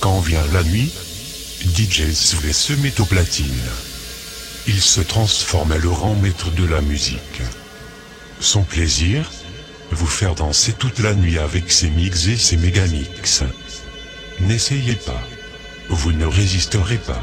Quand vient la nuit, DJ Sway se met aux platines. Il se transforme à Laurent maître de la musique. Son plaisir, vous faire danser toute la nuit avec ces mix et ses mégamix. N'essayez pas. Vous ne résisterez pas.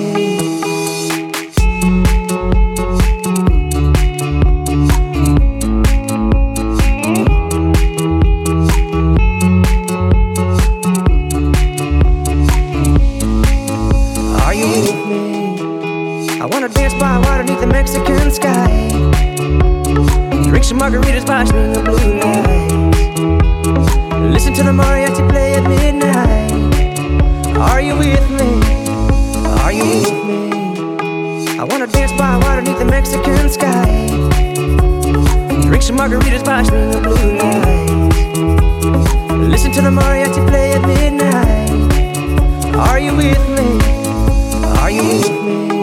margaritas watching the blue lights. Listen to the mariachi play at midnight. Are you with me? Are you with me? I wanna dance by water beneath the Mexican sky. Drink some margaritas watching the blue lights. Listen to the mariachi play at midnight. Are you with me? Are you with me?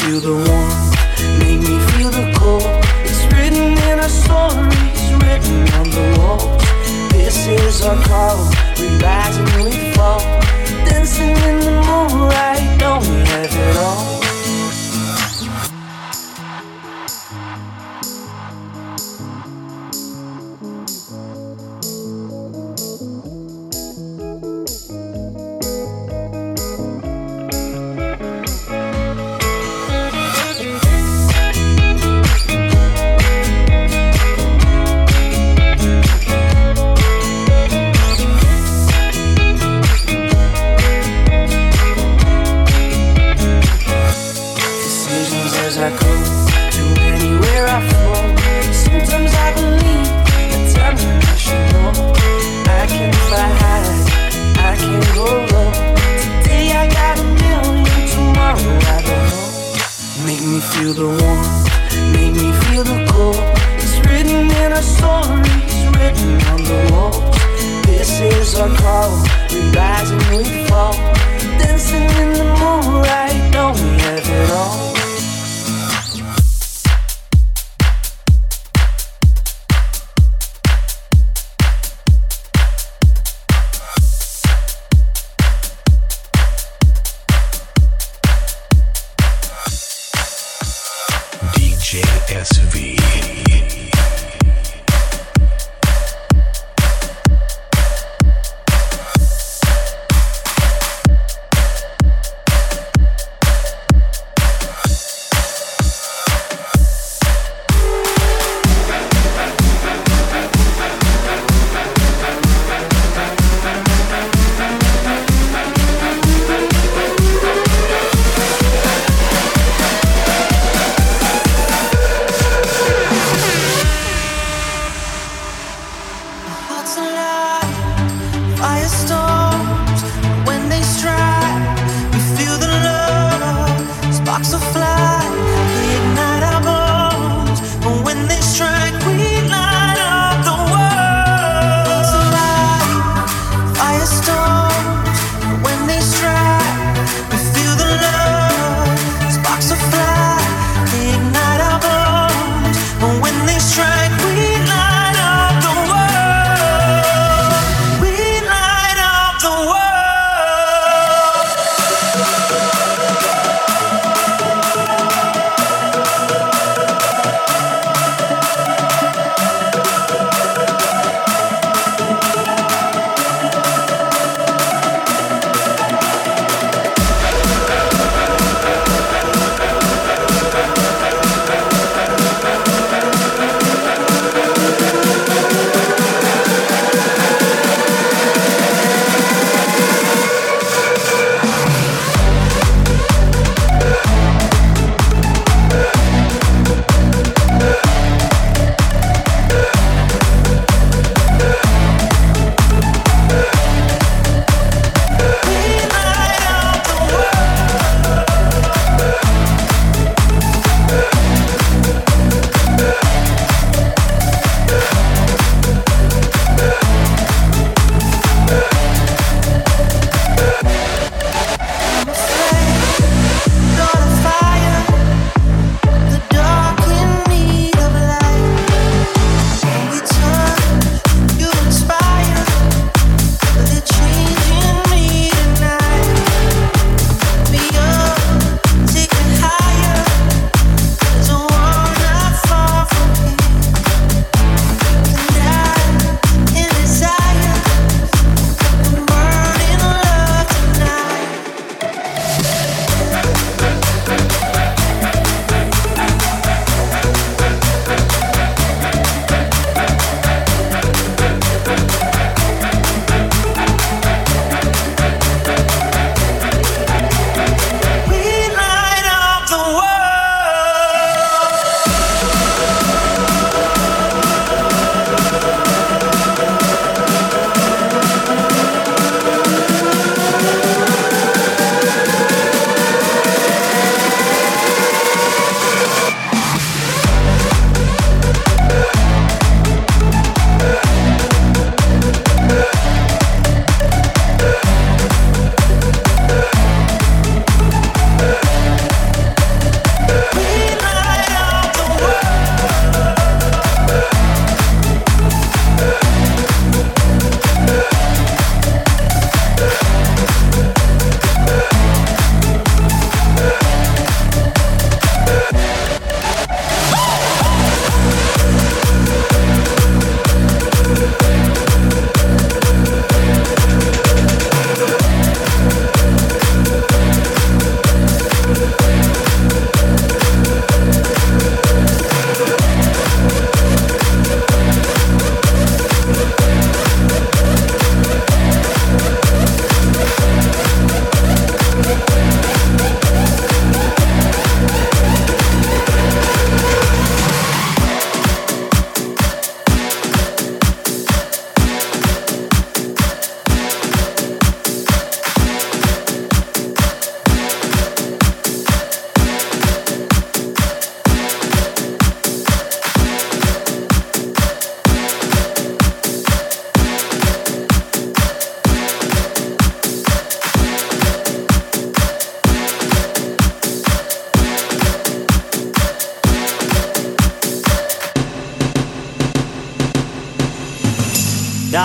feel the warmth, make me feel the cold. It's written in our stories, written on the walls. This is our call.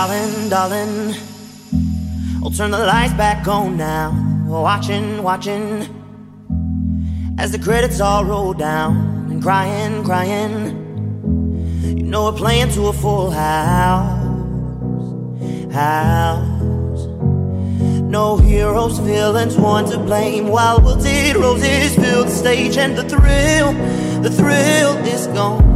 Darling, darling, I'll turn the lights back on now. Watching, watching, as the credits all roll down. And crying, crying, you know we're playing to a full house. House. No heroes, villains, one to blame. While wilted roses fill the stage, and the thrill, the thrill is gone.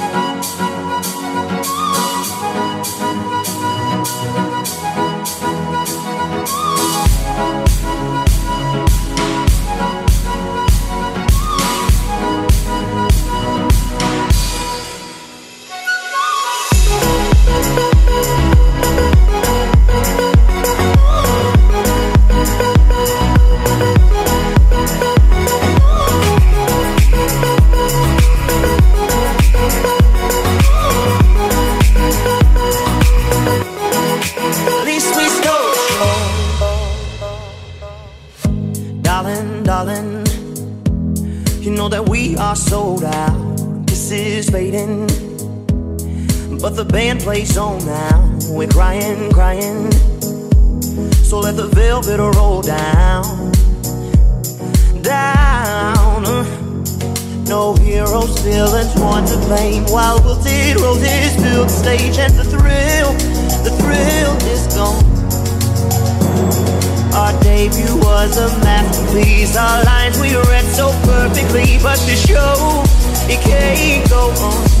The band plays on now. We're crying, crying. So let the velvet roll down, down. No heroes, villains, one to blame. While we wilted roses fill the stage, and the thrill, the thrill is gone. Our debut was a masterpiece. Our lines we read so perfectly, but the show it can't go on.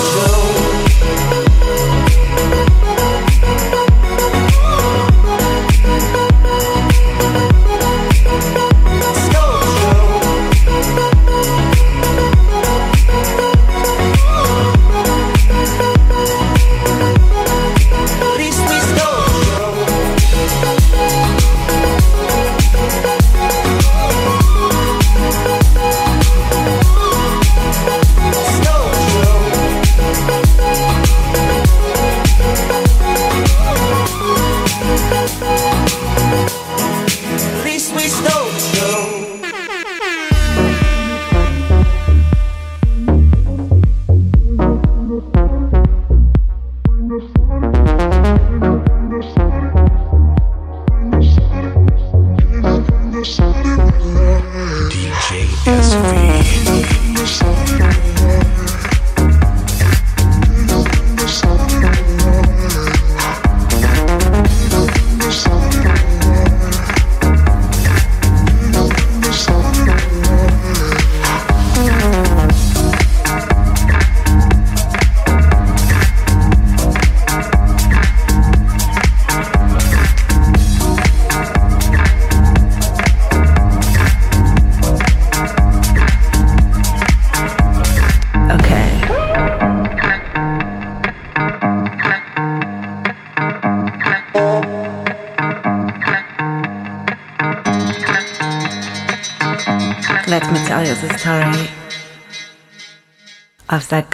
of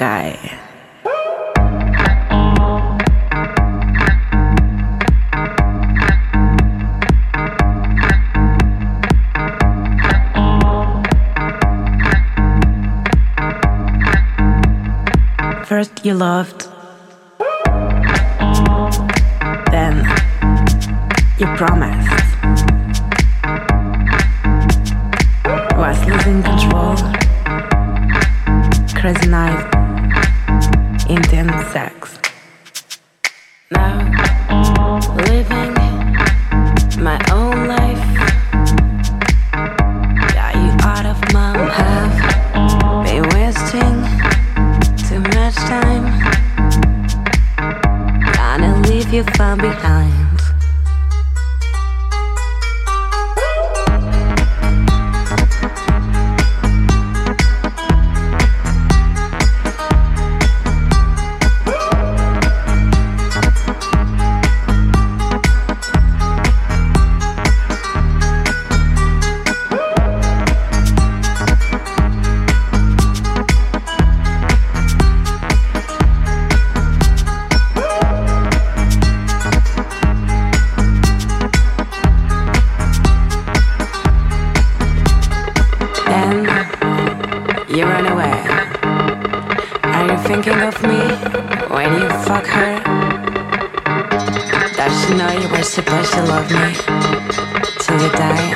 gonna die.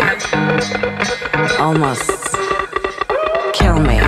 Almost kill me.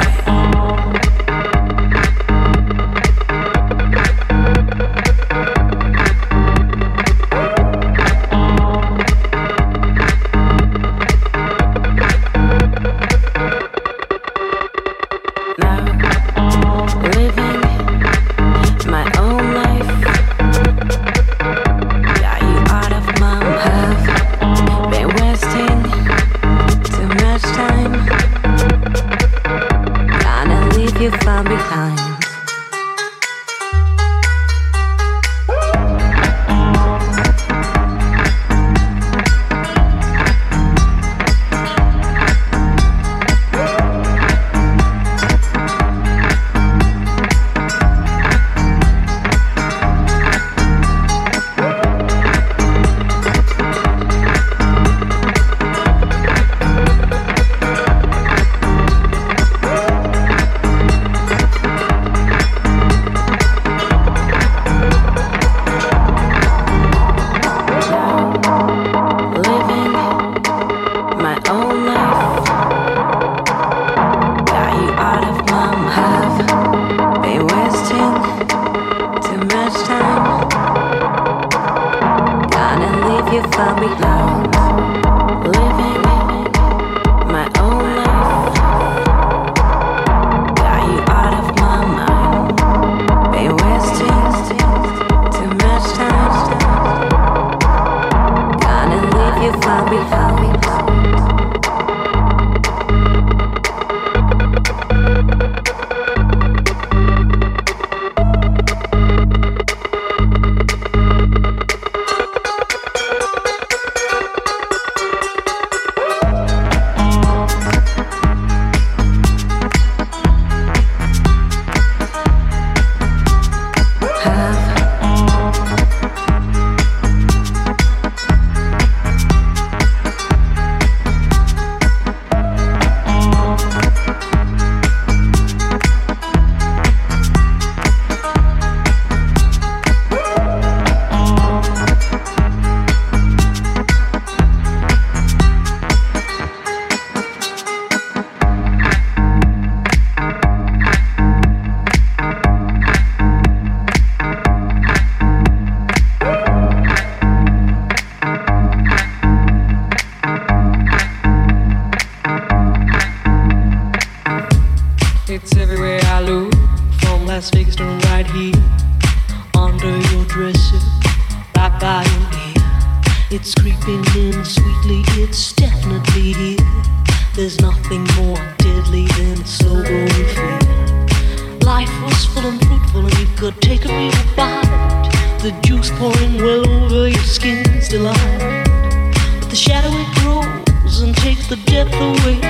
the shadow it grows and takes the depth away,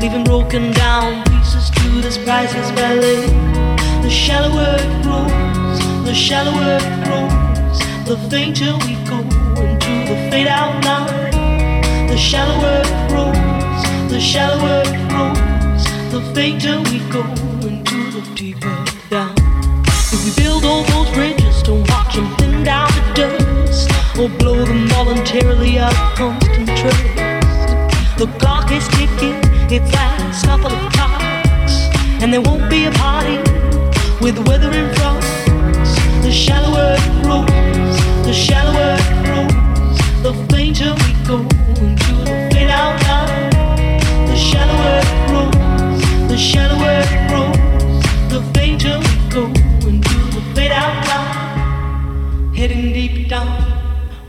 leaving broken down pieces to this priceless ballet. The shallower it grows, the shallower it grows, the fainter we go into the fade out line. The shallower it grows, the shallower it grows, the fainter we go into the deeper down. If we build all or blow them voluntarily out of constant. The clock is ticking, it's last couple of clocks, and there won't be a party with the weather in front. The shallower it grows, the shallower it grows, the fainter we go into the fade out line. The shallower it grows, the shallower it grows, the fainter we go into the fade out line. Heading deep down,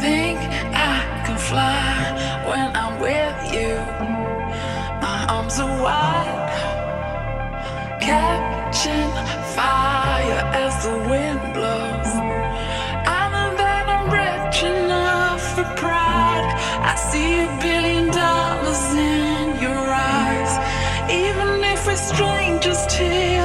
Think I can fly when I'm with you. My arms are wide, catching fire as the wind blows. I know that I'm rich enough for pride. I see a billion dollars in your eyes, even if we're strangers till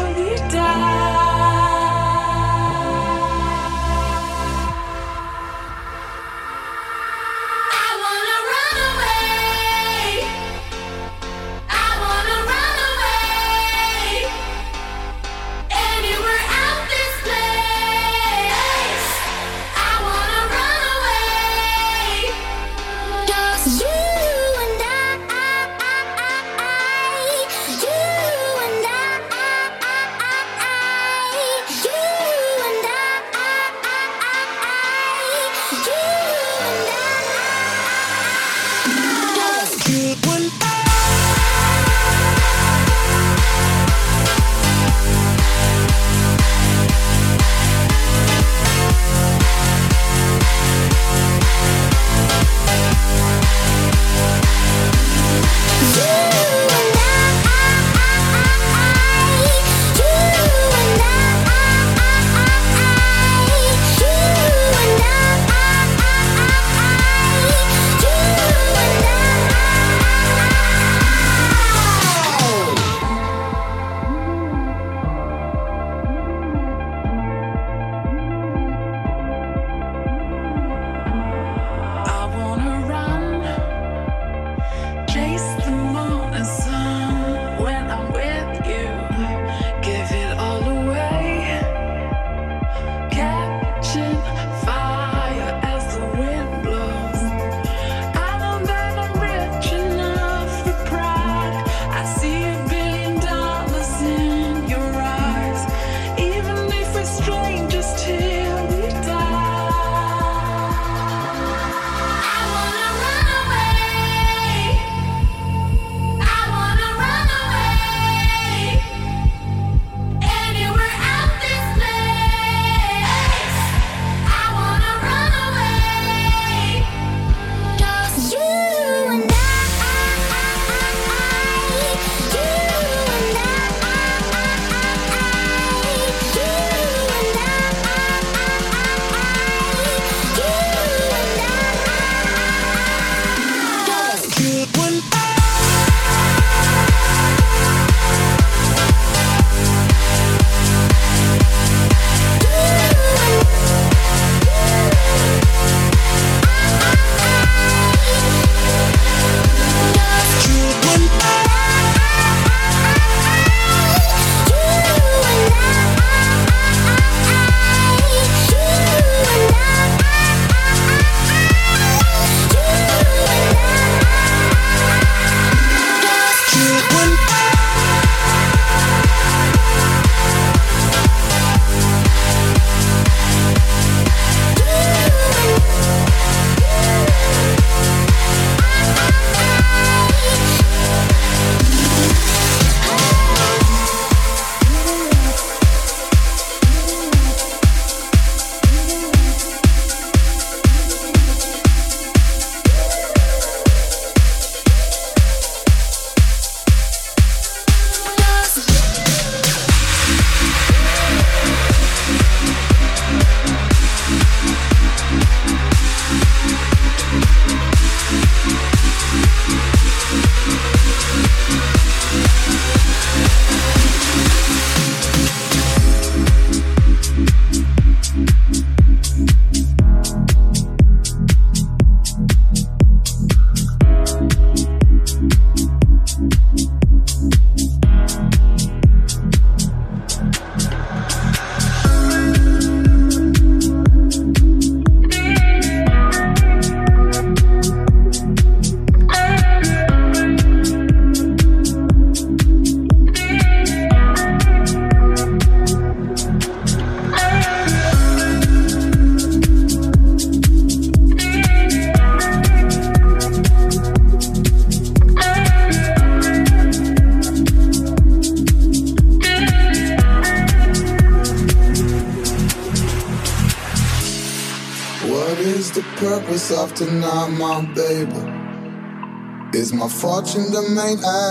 the main act?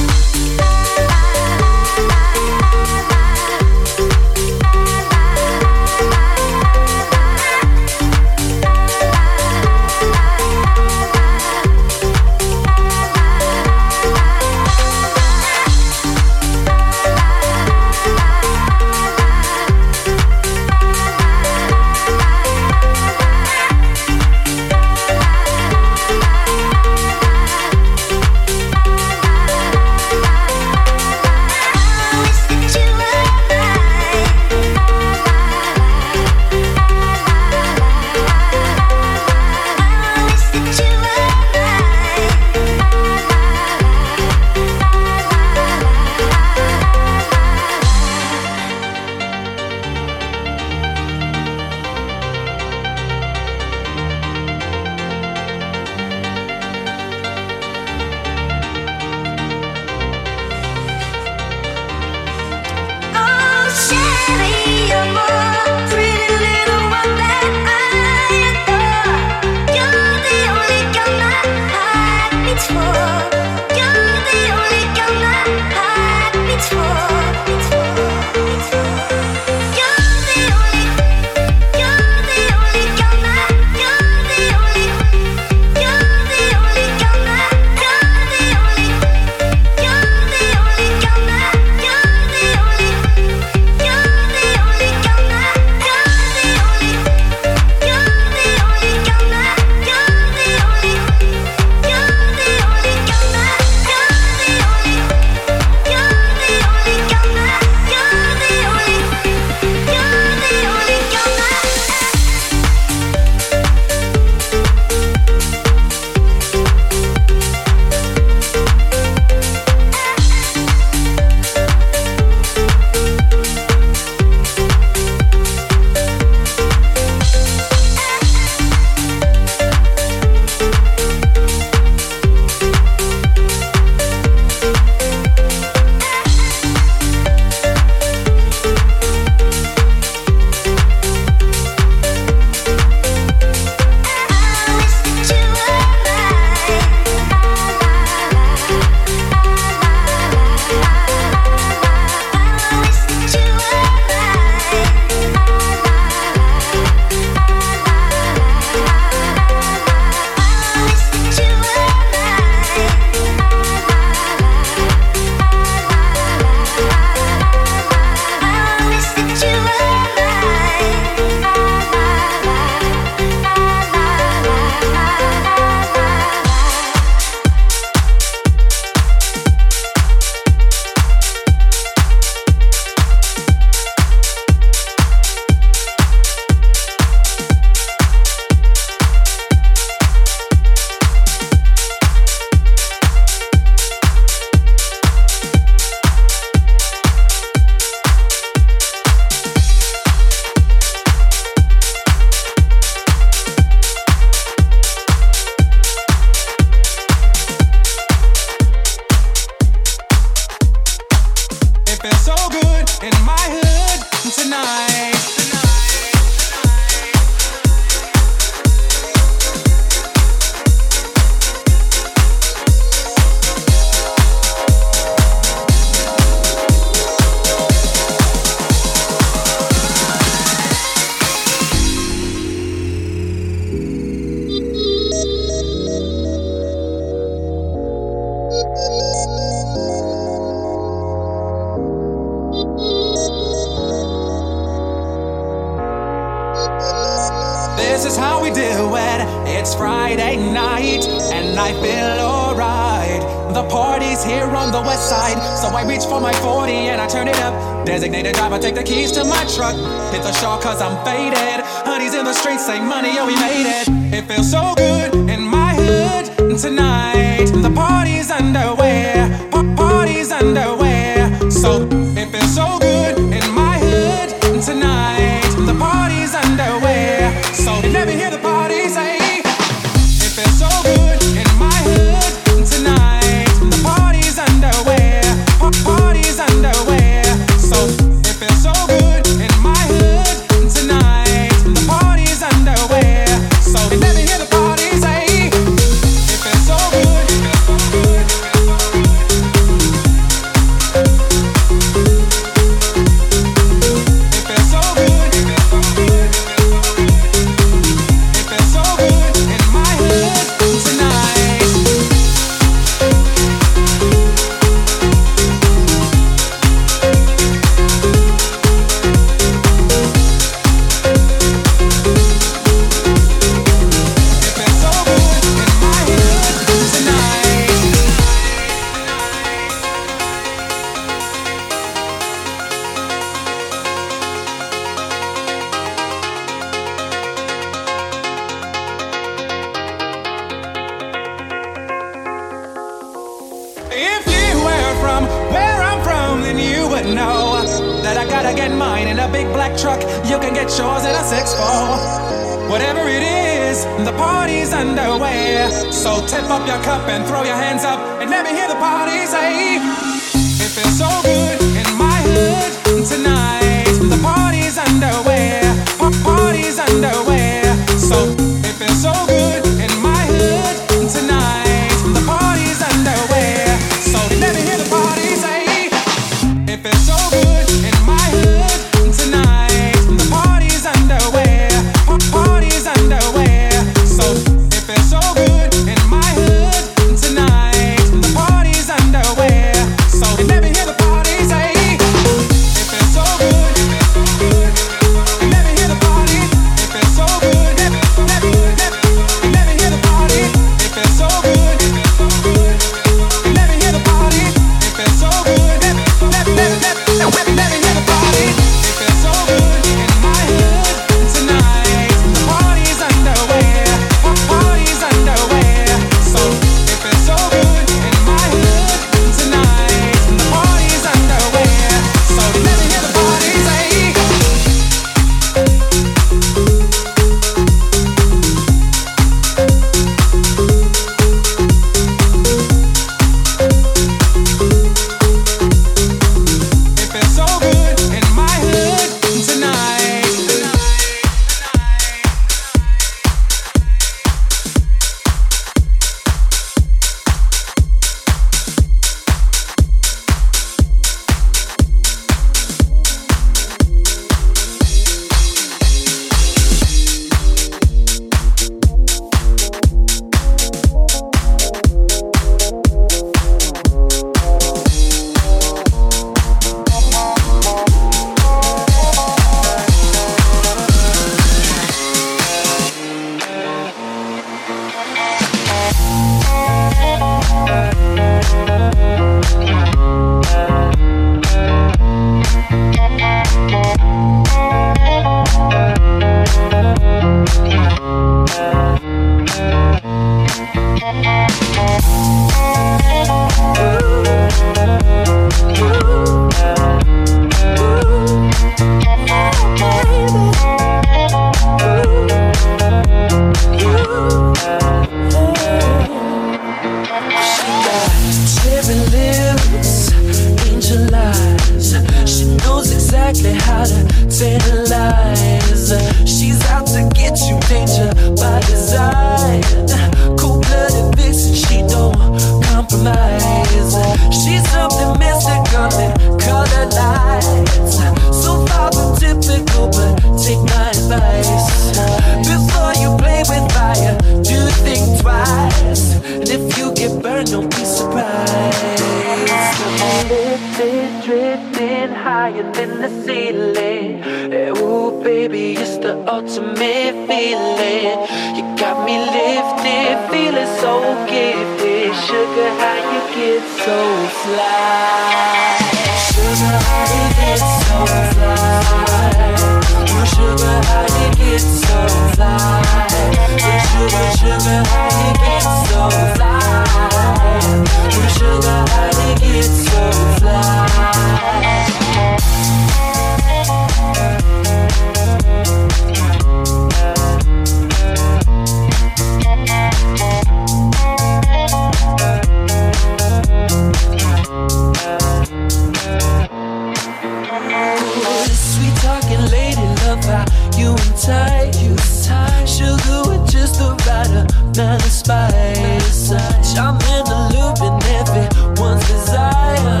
Amount spice. I'm in the loop and everyone's desire.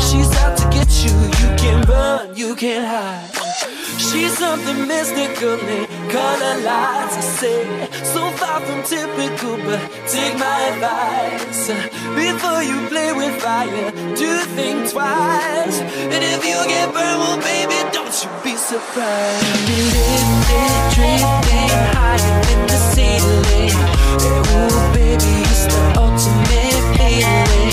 She's out to get you, you can't run, you can't hide. She's something mystical in color lights. I say, so far from typical, but take my advice. Before you play with fire, do think twice. And if you get burned, well, baby, don't you be surprised. Be lifted, drifting higher than the ceiling. Yeah, ooh, baby, it's the ultimate feeling.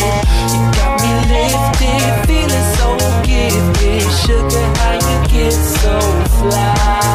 You got me lifted, feeling so gifted. Sugar, how you get so fly?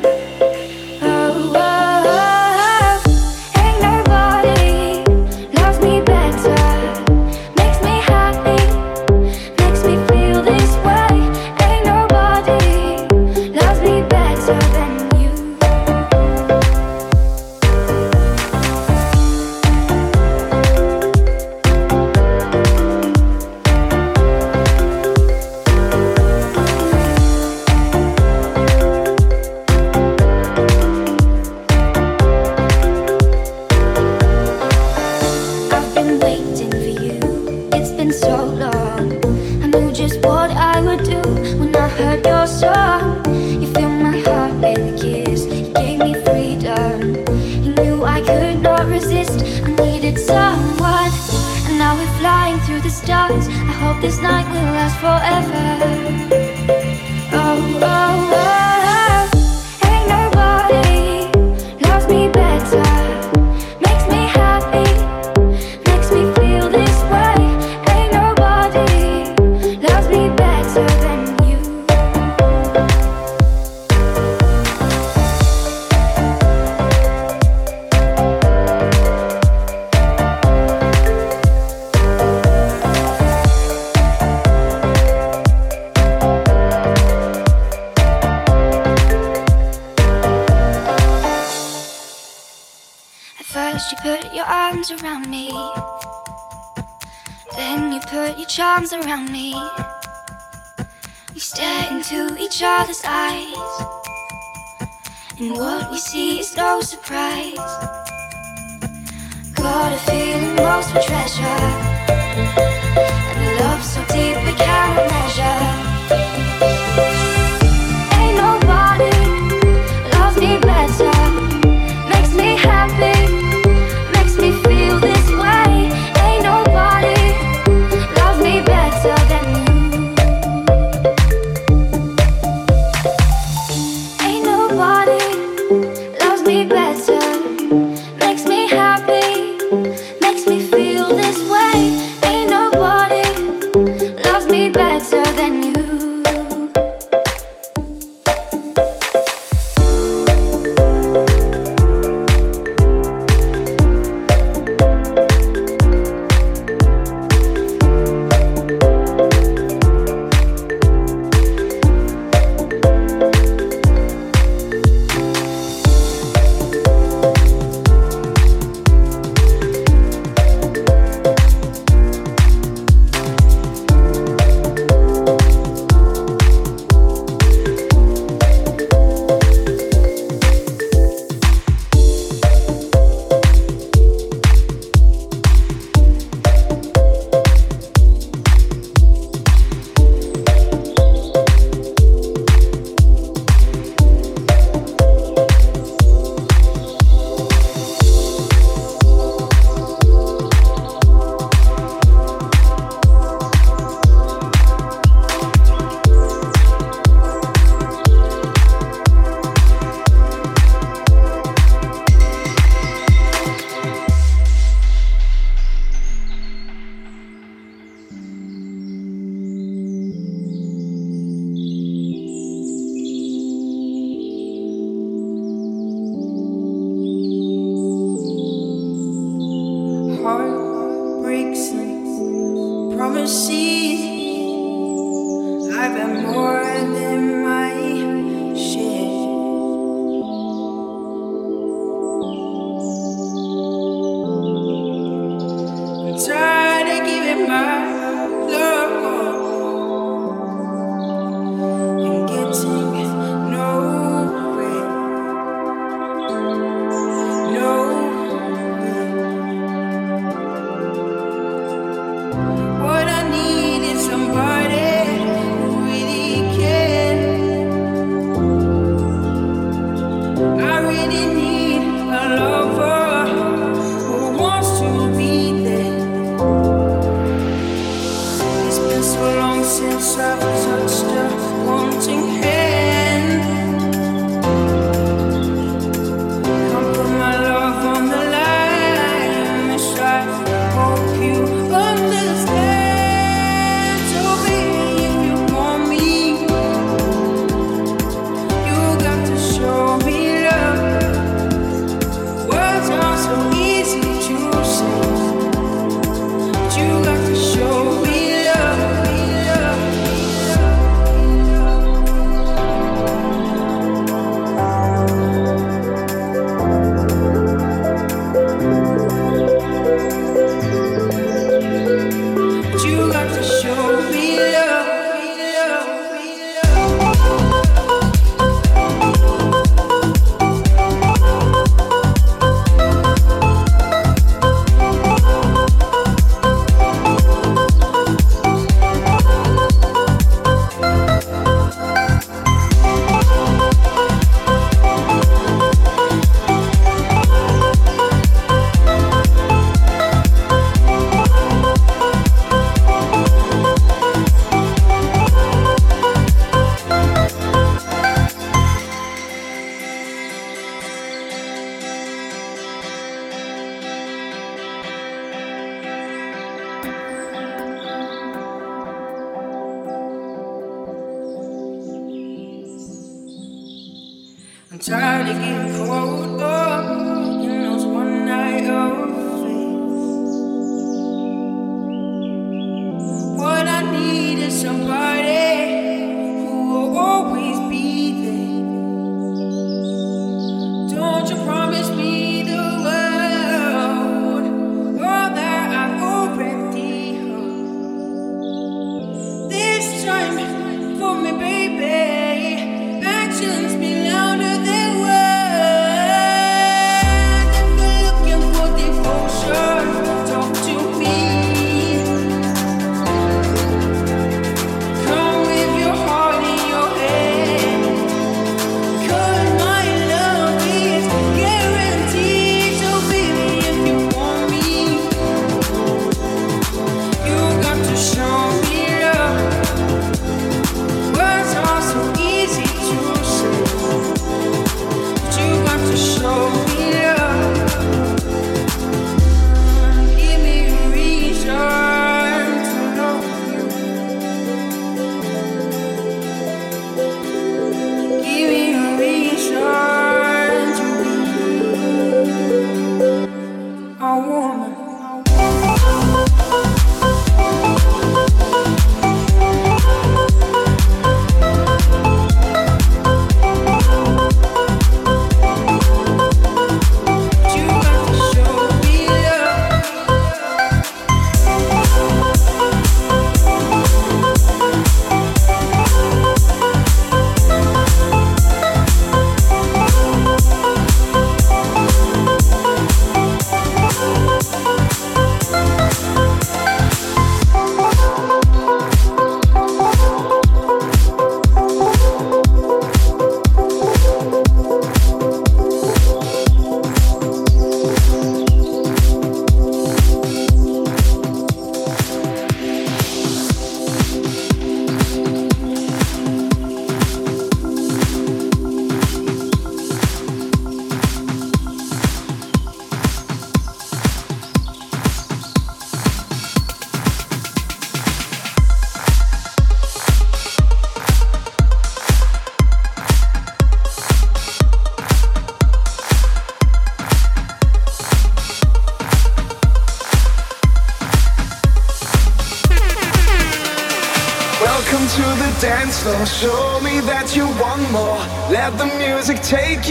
To get caught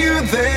you there.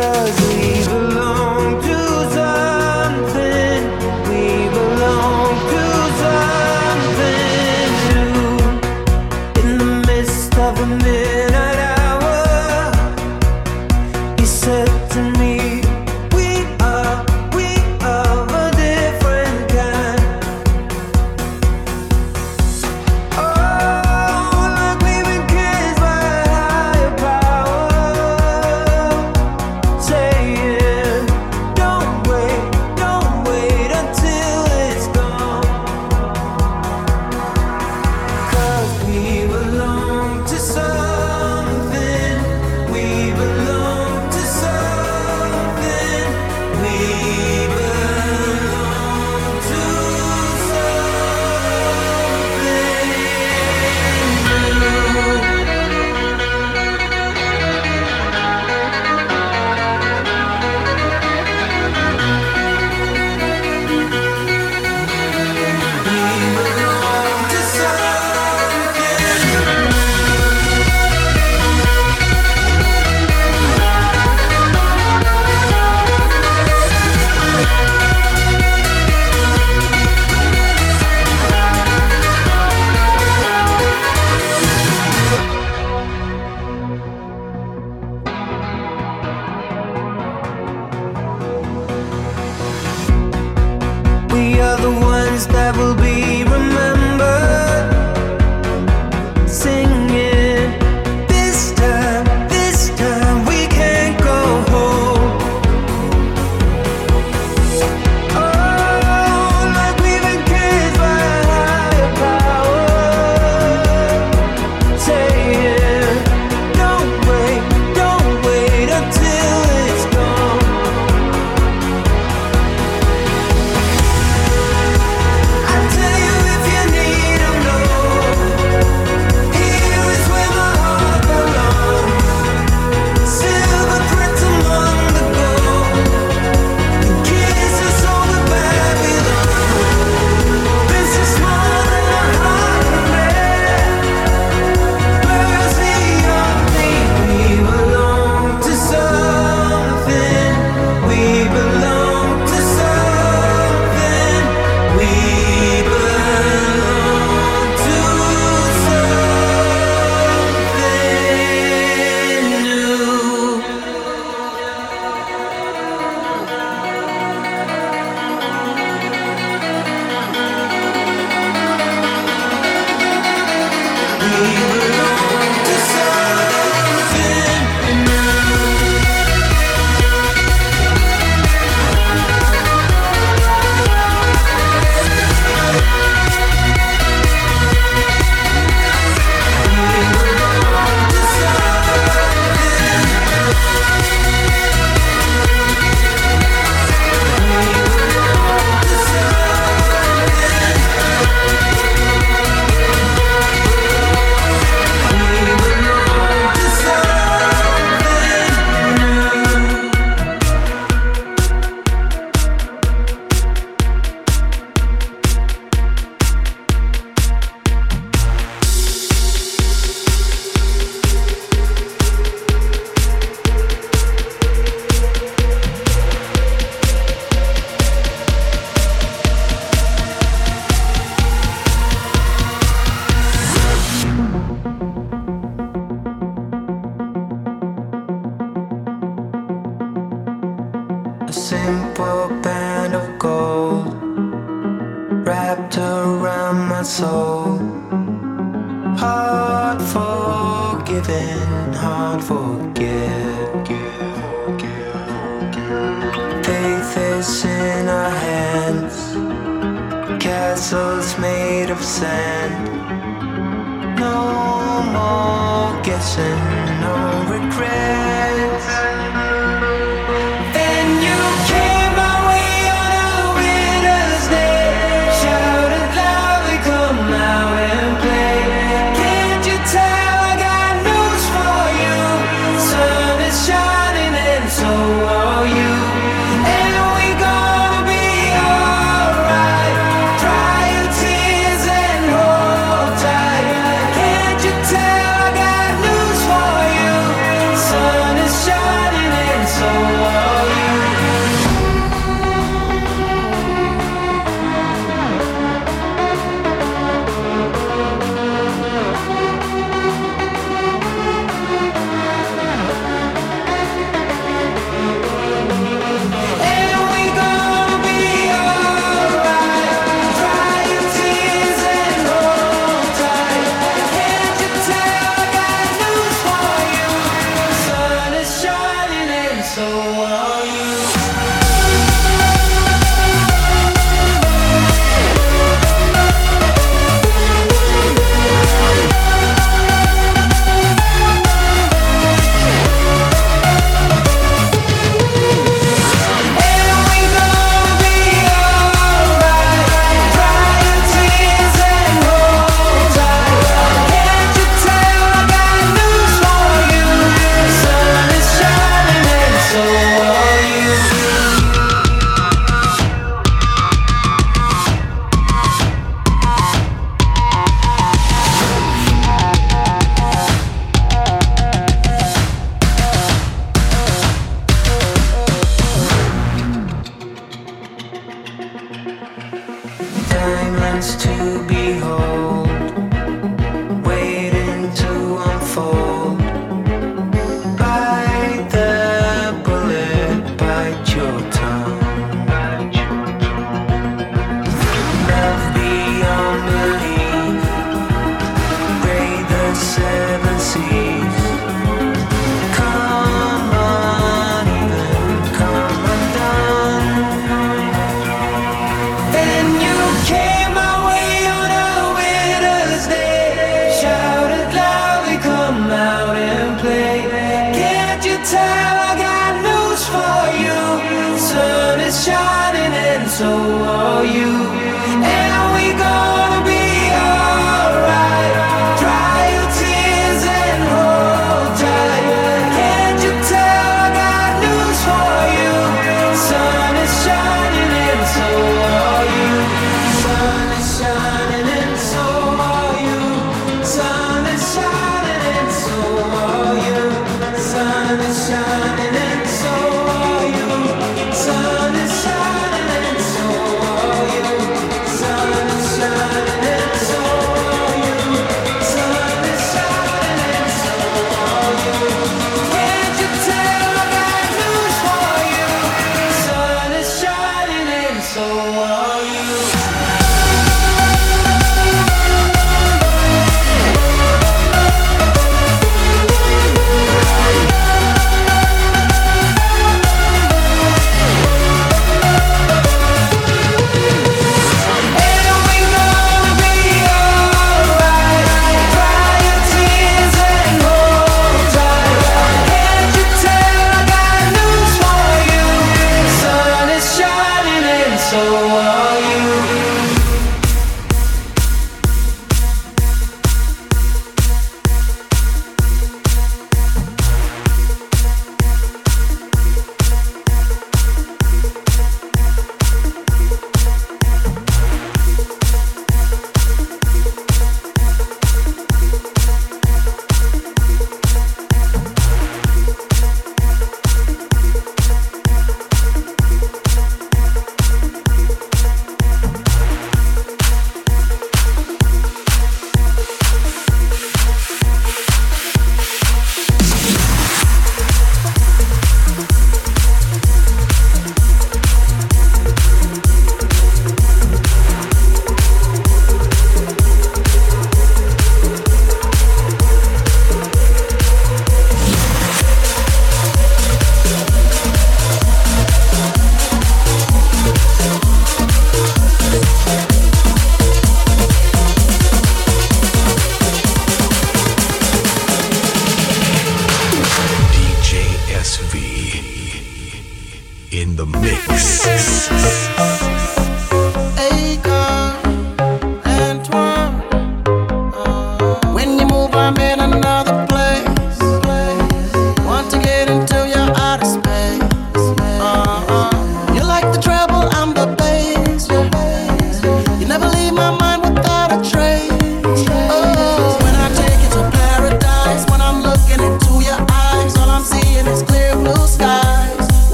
Cause we belong